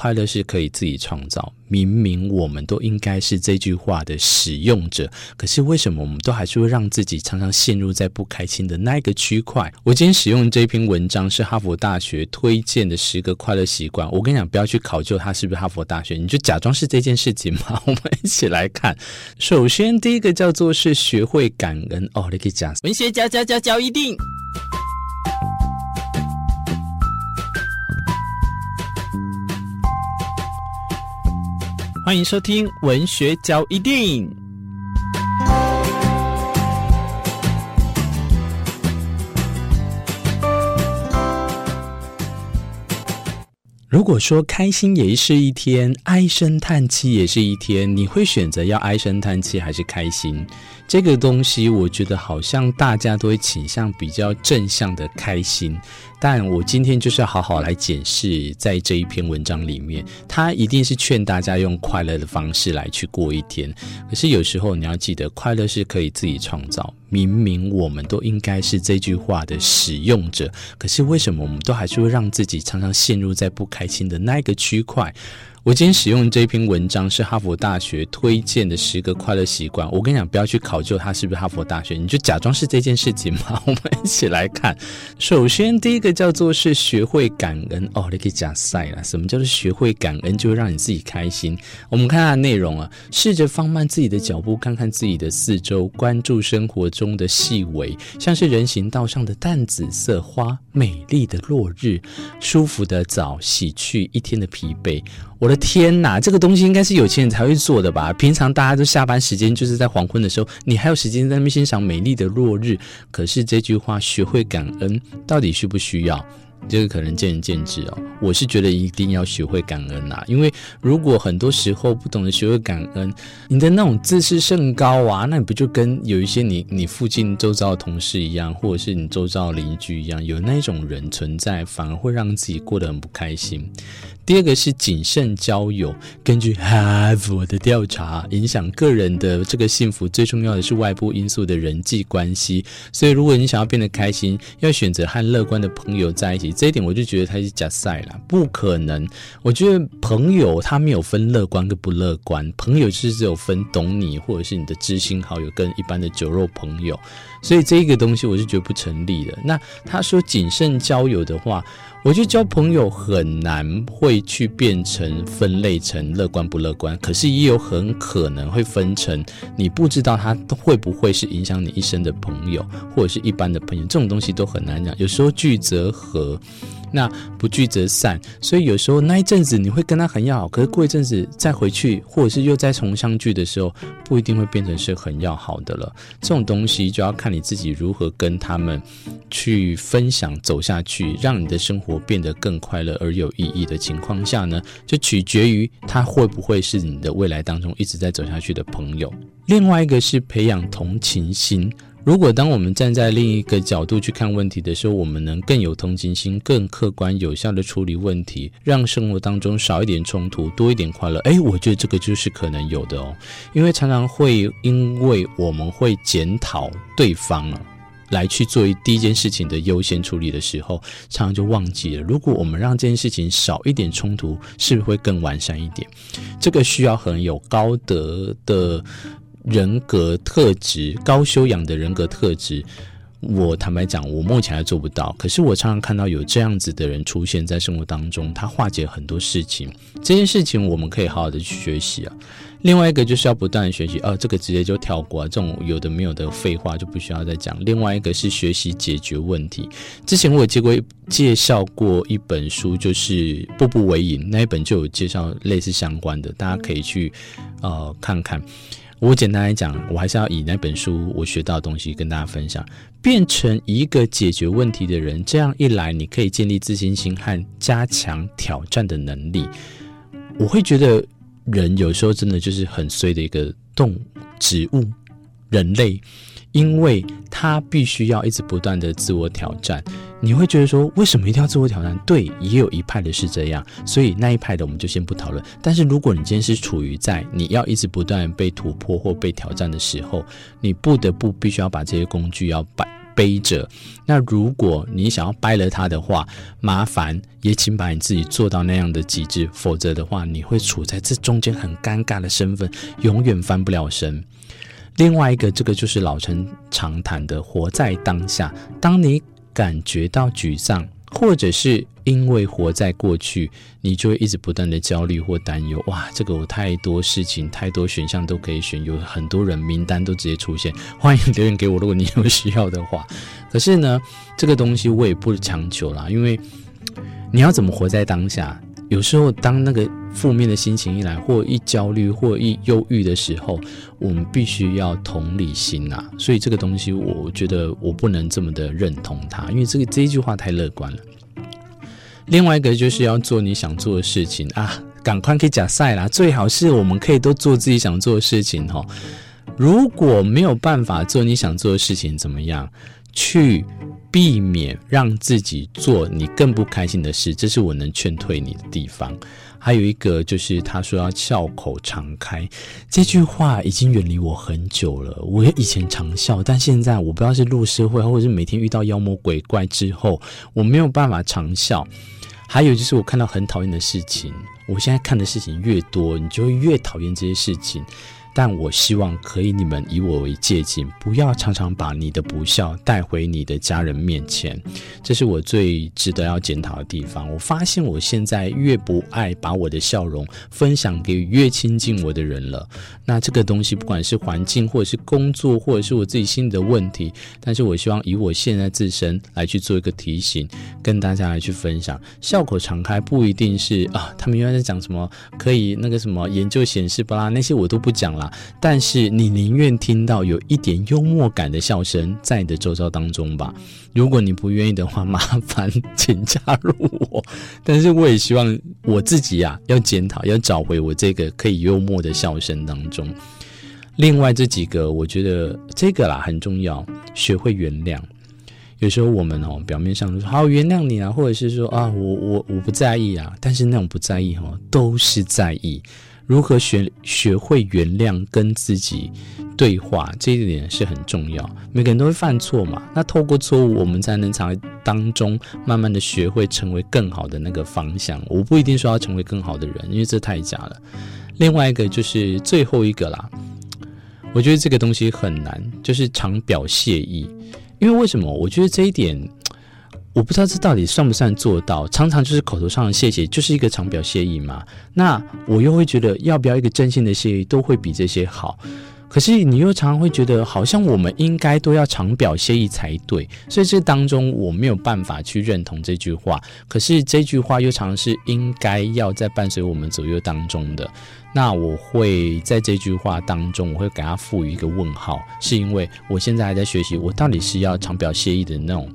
快乐是可以自己创造。明明我们都应该是这句话的使用者，可是为什么我们都还是会让自己常常陷入在不开心的那一个区块？我今天使用这篇文章是哈佛大学推荐的十个快乐习惯。我跟你讲，不要去考究它是不是哈佛大学，你就假装是这件事情嘛。我们一起来看。首先，第一个叫做是学会感恩哦，你可以讲文学家家家教一定。欢迎收听文学交易电影。如果说开心也是一天，唉声叹气也是一天，你会选择要唉声叹气还是开心？这个东西，我觉得好像大家都会倾向比较正向的开心。但我今天就是要好好来检视，在这一篇文章里面，他一定是劝大家用快乐的方式来去过一天。可是有时候你要记得，快乐是可以自己创造。明明我们都应该是这句话的使用者，可是为什么我们都还是会让自己常常陷入在不开心的那个区块？我今天使用这篇文章是哈佛大学推荐的十个快乐习惯。我跟你讲，不要去考究它是不是哈佛大学，你就假装是这件事情嘛。我们一起来看。首先，第一个叫做是学会感恩哦，你可以讲赛了。什么叫做学会感恩？就会让你自己开心。我们看它的内容啊，试着放慢自己的脚步，看看自己的四周，关注生活中的细微，像是人行道上的淡紫色花，美丽的落日，舒服的澡，洗去一天的疲惫。我的天哪，这个东西应该是有钱人才会做的吧？平常大家都下班时间就是在黄昏的时候，你还有时间在那边欣赏美丽的落日。可是这句话“学会感恩”到底需不需要？这个可能见仁见智哦。我是觉得一定要学会感恩呐，因为如果很多时候不懂得学会感恩，你的那种自视甚高啊，那你不就跟有一些你你附近周遭的同事一样，或者是你周遭邻居一样，有那种人存在，反而会让自己过得很不开心。第二个是谨慎交友。根据哈佛的调查，影响个人的这个幸福最重要的是外部因素的人际关系。所以，如果你想要变得开心，要选择和乐观的朋友在一起。这一点我就觉得他是假赛了，不可能。我觉得朋友他没有分乐观跟不乐观，朋友就是只有分懂你或者是你的知心好友跟一般的酒肉朋友。所以这一个东西我是觉得不成立的。那他说谨慎交友的话。我觉得交朋友很难会去变成分类成乐观不乐观，可是也有很可能会分成你不知道他会不会是影响你一生的朋友，或者是一般的朋友，这种东西都很难讲。有时候聚则合。那不聚则散，所以有时候那一阵子你会跟他很要好，可是过一阵子再回去，或者是又再重相聚的时候，不一定会变成是很要好的了。这种东西就要看你自己如何跟他们去分享走下去，让你的生活变得更快乐而有意义的情况下呢，就取决于他会不会是你的未来当中一直在走下去的朋友。另外一个是培养同情心。如果当我们站在另一个角度去看问题的时候，我们能更有同情心，更客观有效地处理问题，让生活当中少一点冲突，多一点快乐。诶，我觉得这个就是可能有的哦，因为常常会因为我们会检讨对方啊，来去做第一件事情的优先处理的时候，常常就忘记了，如果我们让这件事情少一点冲突，是不是会更完善一点？这个需要很有高德的。人格特质，高修养的人格特质，我坦白讲，我目前还做不到。可是我常常看到有这样子的人出现在生活当中，他化解很多事情。这件事情我们可以好好的去学习啊。另外一个就是要不断学习，啊，这个直接就跳过啊，这种有的没有的废话就不需要再讲。另外一个是学习解决问题。之前我有介过介绍过一本书，就是《步步为营》那一本就有介绍类似相关的，大家可以去呃看看。我简单来讲，我还是要以那本书我学到的东西跟大家分享，变成一个解决问题的人。这样一来，你可以建立自信心和加强挑战的能力。我会觉得人有时候真的就是很衰的一个动植物，人类。因为他必须要一直不断的自我挑战，你会觉得说，为什么一定要自我挑战？对，也有一派的是这样，所以那一派的我们就先不讨论。但是如果你今天是处于在你要一直不断被突破或被挑战的时候，你不得不必须要把这些工具要摆背着。那如果你想要掰了它的话，麻烦也请把你自己做到那样的极致，否则的话，你会处在这中间很尴尬的身份，永远翻不了身。另外一个，这个就是老生常谈的活在当下。当你感觉到沮丧，或者是因为活在过去，你就会一直不断的焦虑或担忧。哇，这个我太多事情，太多选项都可以选，有很多人名单都直接出现。欢迎留言给我，如果你有需要的话。可是呢，这个东西我也不强求啦，因为你要怎么活在当下？有时候当那个负面的心情一来，或一焦虑，或一忧郁的时候，我们必须要同理心啊。所以这个东西，我觉得我不能这么的认同它，因为这个这一句话太乐观了。另外一个就是要做你想做的事情啊，赶快可以假赛啦！最好是我们可以都做自己想做的事情哈。如果没有办法做你想做的事情，怎么样？去。避免让自己做你更不开心的事，这是我能劝退你的地方。还有一个就是他说要笑口常开，这句话已经远离我很久了。我以前常笑，但现在我不知道是入社会，或者是每天遇到妖魔鬼怪之后，我没有办法常笑。还有就是我看到很讨厌的事情，我现在看的事情越多，你就会越讨厌这些事情。但我希望可以你们以我为借镜，不要常常把你的不孝带回你的家人面前，这是我最值得要检讨的地方。我发现我现在越不爱把我的笑容分享给越亲近我的人了。那这个东西不管是环境，或者是工作，或者是我自己心里的问题，但是我希望以我现在自身来去做一个提醒，跟大家来去分享。笑口常开不一定是啊，他们原来在讲什么可以那个什么研究显示不啦，那些我都不讲了。但是你宁愿听到有一点幽默感的笑声在你的周遭当中吧。如果你不愿意的话，麻烦请加入我。但是我也希望我自己啊，要检讨，要找回我这个可以幽默的笑声当中。另外这几个，我觉得这个啦很重要，学会原谅。有时候我们哦，表面上说好原谅你啊，或者是说啊，我我我不在意啊，但是那种不在意哦，都是在意。如何学学会原谅，跟自己对话，这一点是很重要。每个人都会犯错嘛，那透过错误，我们才能在当中慢慢的学会成为更好的那个方向。我不一定说要成为更好的人，因为这太假了。另外一个就是最后一个啦，我觉得这个东西很难，就是常表谢意。因为为什么？我觉得这一点。我不知道这到底算不算做到，常常就是口头上的谢谢，就是一个常表谢意嘛。那我又会觉得，要不要一个真心的谢意，都会比这些好。可是你又常常会觉得，好像我们应该都要常表谢意才对。所以这当中我没有办法去认同这句话。可是这句话又常常是应该要在伴随我们左右当中的。那我会在这句话当中，我会给他赋予一个问号，是因为我现在还在学习，我到底是要常表谢意的那种。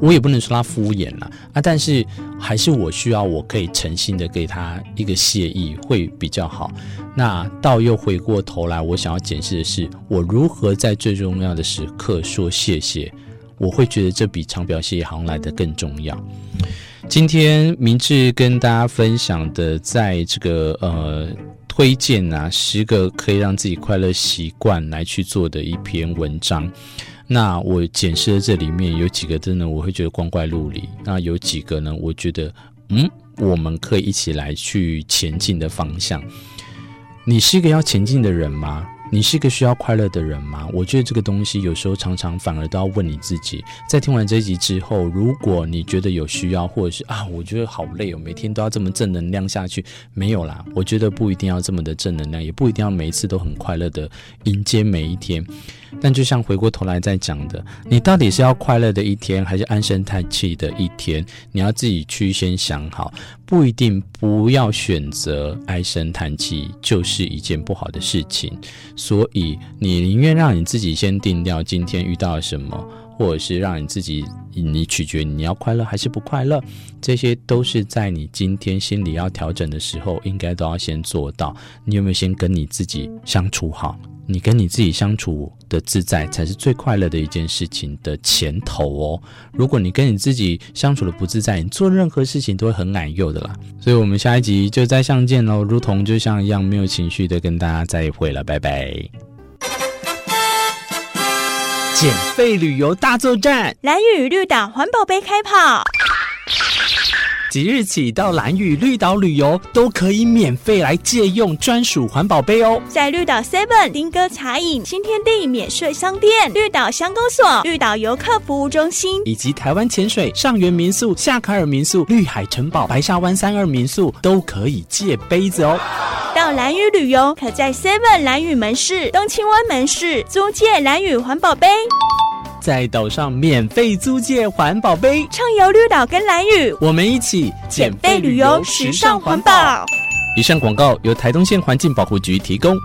我也不能说他敷衍了啊，但是还是我需要，我可以诚心的给他一个谢意会比较好。那倒又回过头来，我想要检视的是，我如何在最重要的时刻说谢谢。我会觉得这比长表谢意好像来的更重要。今天明志跟大家分享的，在这个呃推荐啊十个可以让自己快乐习惯来去做的一篇文章。那我检视的这里面有几个真的我会觉得光怪陆离，那有几个呢？我觉得嗯，我们可以一起来去前进的方向。你是一个要前进的人吗？你是个需要快乐的人吗？我觉得这个东西有时候常常反而都要问你自己。在听完这一集之后，如果你觉得有需要，或者是啊，我觉得好累哦，每天都要这么正能量下去，没有啦。我觉得不一定要这么的正能量，也不一定要每一次都很快乐的迎接每一天。但就像回过头来再讲的，你到底是要快乐的一天，还是唉声叹气的一天？你要自己去先想好。不一定不要选择唉声叹气，就是一件不好的事情。所以你宁愿让你自己先定掉今天遇到了什么，或者是让你自己，你取决你要快乐还是不快乐，这些都是在你今天心里要调整的时候，应该都要先做到。你有没有先跟你自己相处好？你跟你自己相处的自在，才是最快乐的一件事情的前头哦。如果你跟你自己相处的不自在，你做任何事情都会很矮幼的啦。所以，我们下一集就再相见喽。如同就像一样没有情绪的跟大家再会了，拜拜。减肥旅游大作战，蓝雨绿岛环保杯开跑。即日起到蓝屿绿岛旅游，都可以免费来借用专属环保杯哦。在绿岛 Seven、丁哥茶饮、新天地免税商店、绿岛乡公所、绿岛游客服务中心，以及台湾潜水、上元民宿、夏卡尔民宿、绿海城堡、白沙湾三二民宿，都可以借杯子哦。到蓝屿旅游，可在 Seven 蓝屿门市、东青湾门市租借蓝屿环保杯。在岛上免费租借环保杯，畅游绿岛跟蓝屿，我们一起减费旅游，时尚环保。以上广告由台东县环境保护局提供。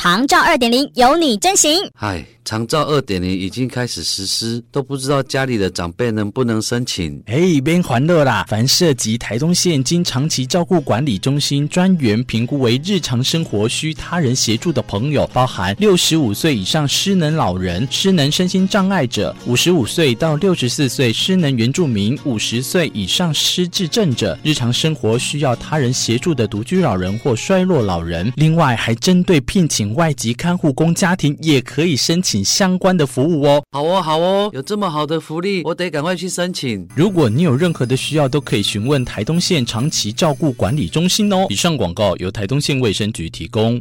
长照二点零，有你真行。嗨。长照二点零已经开始实施，都不知道家里的长辈能不能申请。哎，边欢乐啦！凡涉及台东县经长期照顾管理中心专员评估为日常生活需他人协助的朋友，包含六十五岁以上失能老人、失能身心障碍者、五十五岁到六十四岁失能原住民、五十岁以上失智症者、日常生活需要他人协助的独居老人或衰弱老人。另外，还针对聘请外籍看护工家庭，也可以申请。相关的服务哦，好哦，好哦，有这么好的福利，我得赶快去申请。如果你有任何的需要，都可以询问台东县长期照顾管理中心哦。以上广告由台东县卫生局提供。